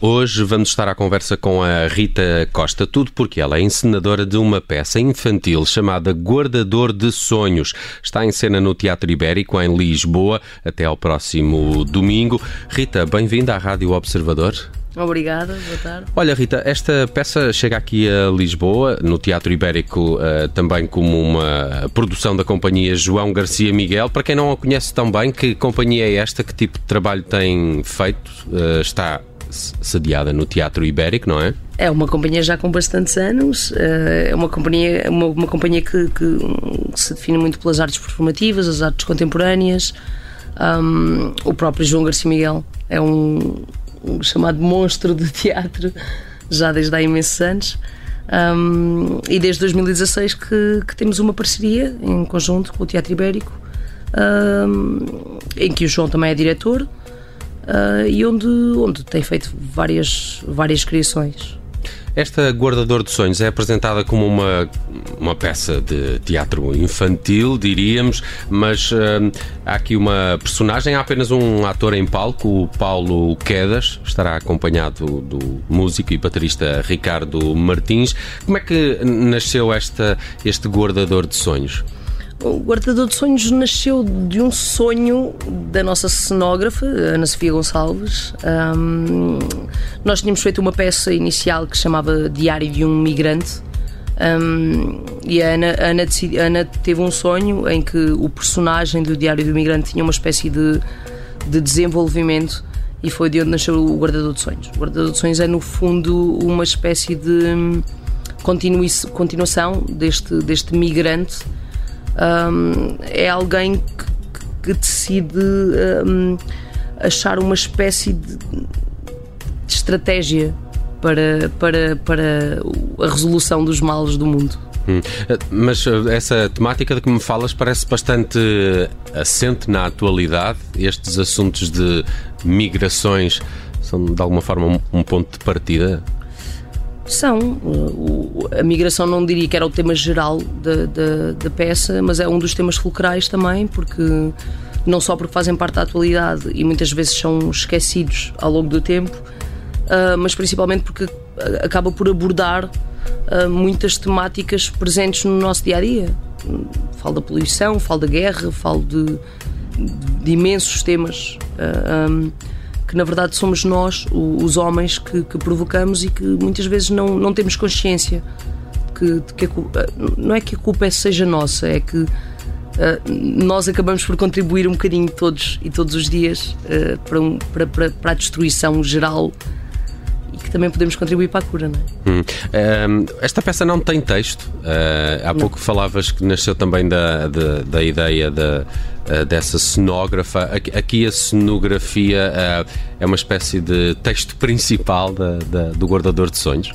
Hoje vamos estar à conversa com a Rita Costa, tudo porque ela é encenadora de uma peça infantil chamada Guardador de Sonhos. Está em cena no Teatro Ibérico, em Lisboa, até ao próximo domingo. Rita, bem-vinda à Rádio Observador. Obrigada, boa tarde. Olha, Rita, esta peça chega aqui a Lisboa, no Teatro Ibérico, uh, também como uma produção da companhia João Garcia Miguel. Para quem não a conhece tão bem, que companhia é esta? Que tipo de trabalho tem feito? Uh, está sediada no Teatro Ibérico, não é? É uma companhia já com bastantes anos, eh, é uma companhia, uma, uma companhia que, que, se define muito pelas artes performativas, as artes contemporâneas. Um, o próprio João Garcia Miguel é um, um, chamado monstro de teatro já desde há imensos anos. Um, e desde 2016 que, que, temos uma parceria em conjunto com o Teatro Ibérico, em que o João também é diretor uh, e onde, onde tem feito várias, várias criações. Esta Guardador de Sonhos é apresentada como uma, uma peça de teatro infantil, diríamos, mas uh, há aqui uma personagem, há apenas um ator em palco, o Paulo Quedas, estará acompanhado do músico e baterista Ricardo Martins. Como é que nasceu esta, este Guardador de Sonhos? O Guardador de Sonhos nasceu de um sonho da nossa cenógrafa, Ana Sofia Gonçalves. Um, nós tínhamos feito uma peça inicial que chamava Diário de um Migrante. Um, e a Ana, a Ana, decidi, a Ana, teve um sonho em que o personagem do Diário do Migrante tinha uma espécie de, de desenvolvimento e foi de onde nasceu o Guardador de Sonhos. O Guardador de Sonhos é, no fundo, uma espécie de continuação deste, deste migrante um, é alguém que, que decide um, achar uma espécie de, de estratégia para, para, para a resolução dos males do mundo. Hum. Mas uh, essa temática de que me falas parece bastante assente na atualidade. Estes assuntos de migrações são de alguma forma um ponto de partida são. a migração não diria que era o tema geral da, da, da, peça, mas é um dos temas fulcrais também, porque não só porque fazem parte da atualidade e muitas vezes são esquecidos ao longo do tempo, uh, mas principalmente porque acaba por abordar uh, muitas temáticas presentes no nosso dia a dia. Falo da poluição, falo da guerra, falo de, de, de imensos temas. Que na verdade somos nós, os homens, que, que provocamos e que muitas vezes não, não temos consciência que, que culpa, não é que a culpa seja nossa, é que uh, nós acabamos por contribuir um bocadinho todos e todos os dias uh, para, um, para, para, para, a destruição geral e que também podemos contribuir para a cura, não é? Hum. Um, esta peça não tem texto. Uh, há não. pouco falavas que nasceu também da, da, da ideia da eh, dessa cenógrafa. Aqui, aqui a cenografia uh, é uma espécie de texto principal da, da, do Guardador de Sonhos?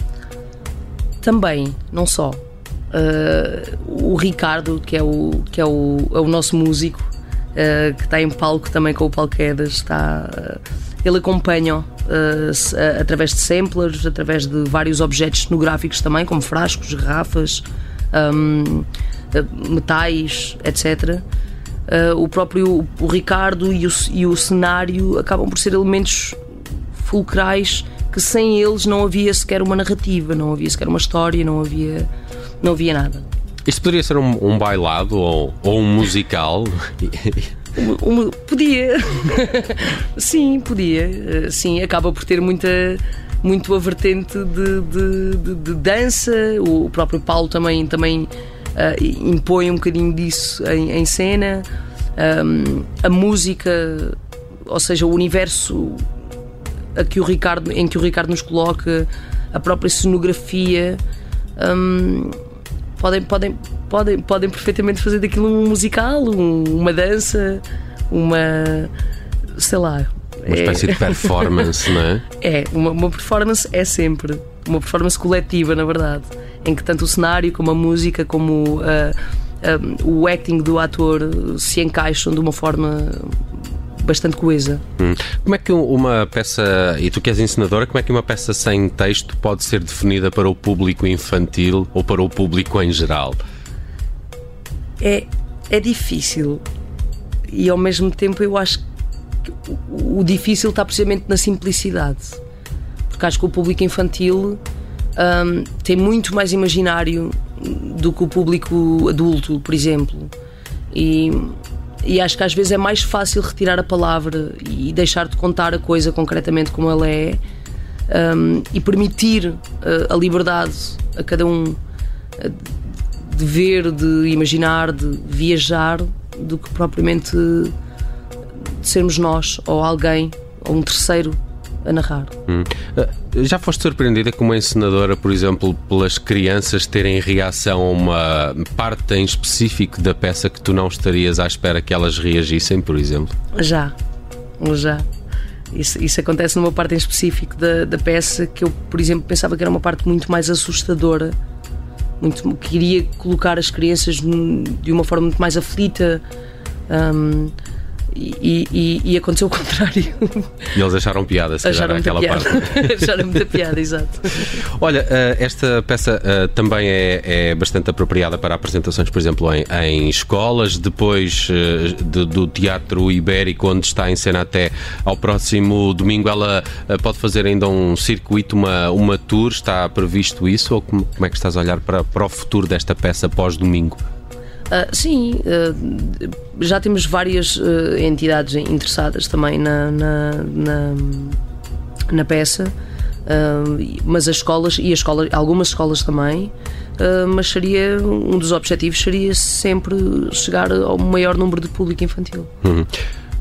Também, não só. Uh, o Ricardo, que é o, que é o, é o nosso músico, que está em palco também com o Palquedas, está, ele acompanha através de samplers, através de vários objetos cenográficos também, como frascos, garrafas, um, metais, etc uh, o próprio o Ricardo e o, e o cenário acabam por ser elementos fulcrais que sem eles não havia sequer uma narrativa, não havia sequer uma história, não havia, não havia nada. Isto poderia ser um, um bailado ou, ou um musical? um, um, podia. sim, podia. Uh, sim, acaba por ter muita muito a vertente de, de, de, de dança. O, próprio Paulo também, também uh, impõe um bocadinho disso em, em cena. Um, a música, ou seja, o universo a que o Ricardo, em que o Ricardo nos coloca, a própria cenografia, um, podem, podem, podem, podem perfeitamente fazer daquilo um musical, um, uma dança, uma. sei lá. Uma espécie é... de performance, não é? É, uma, uma performance é sempre. Uma performance coletiva, na verdade em que tanto o cenário, como a música, como a, um, o acting do ator se encaixam de uma forma bastante coesa. Hum. Como é que uma peça, e tu que és ensinadora, como é que uma peça sem texto pode ser definida para o público infantil ou para o público em geral? É, é difícil e ao mesmo tempo eu acho que o difícil está precisamente na simplicidade. Porque acho que o público infantil um, tem muito mais imaginário do que o público adulto, por exemplo. E, e acho que às vezes é mais fácil retirar a palavra e deixar de contar a coisa concretamente como ela é um, e permitir uh, a liberdade a cada um uh, de ver, de imaginar, de viajar, do que propriamente de sermos nós ou alguém ou um terceiro a narrar. Hum. Uh, já foste surpreendida como encenadora, por exemplo, pelas crianças terem reação a uma parte em específico da peça que tu não estarias à espera que elas reagissem, por exemplo? Já, já. Isso, isso acontece numa parte em específico da, da peça que eu, por exemplo, pensava que era uma parte muito mais assustadora. Muito, queria colocar as crianças de uma forma muito mais aflita. Um, e, e, e, aconteceu o contrário. E eles acharam piada, se acharam aquela piada. parte. acharam muita piada, exato. Olha, eh, esta peça eh, também é, é, bastante apropriada para apresentações, por exemplo, em, em escolas, depois eh, de, do Teatro Ibérico, onde está em cena até ao próximo domingo. Ela pode fazer ainda um circuito, uma, uma tour, está previsto isso? Ou como, como é que estás a olhar para, para o futuro desta peça pós-domingo? Uh, sim, uh, já temos várias uh, entidades interessadas também na, na, na, na peça, mas as escolas e as escolas, algumas escolas também. mas seria um dos objetivos seria sempre chegar ao maior número de público infantil. Uhum.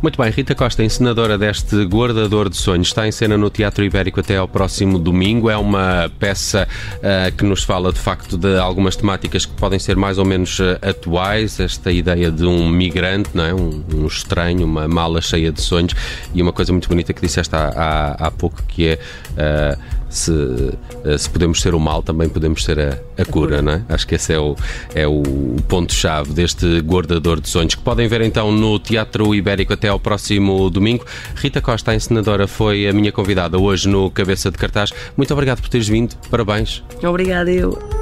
Muito bem, Rita Costa, encenadora deste Guardador de Sonhos, está em cena no Teatro Ibérico até ao próximo domingo. É uma peça uh, que nos fala de facto de algumas temáticas que podem ser mais ou menos uh, atuais. Esta ideia de um migrante, não é? um, um, estranho, uma mala cheia de sonhos e uma coisa muito bonita que disseste há, há, há pouco que é. Uh, se, eh, se podemos ser o mal, também podemos ser a, a, cura, não é? Acho que esse é o, é o ponto-chave deste Guardador de Sonhos, que podem ver então no Teatro Ibérico até ao próximo domingo. Rita Costa, a encenadora, foi a minha convidada hoje no Cabeça de Cartaz. Muito obrigado por teres vindo, parabéns. Obrigada, eu.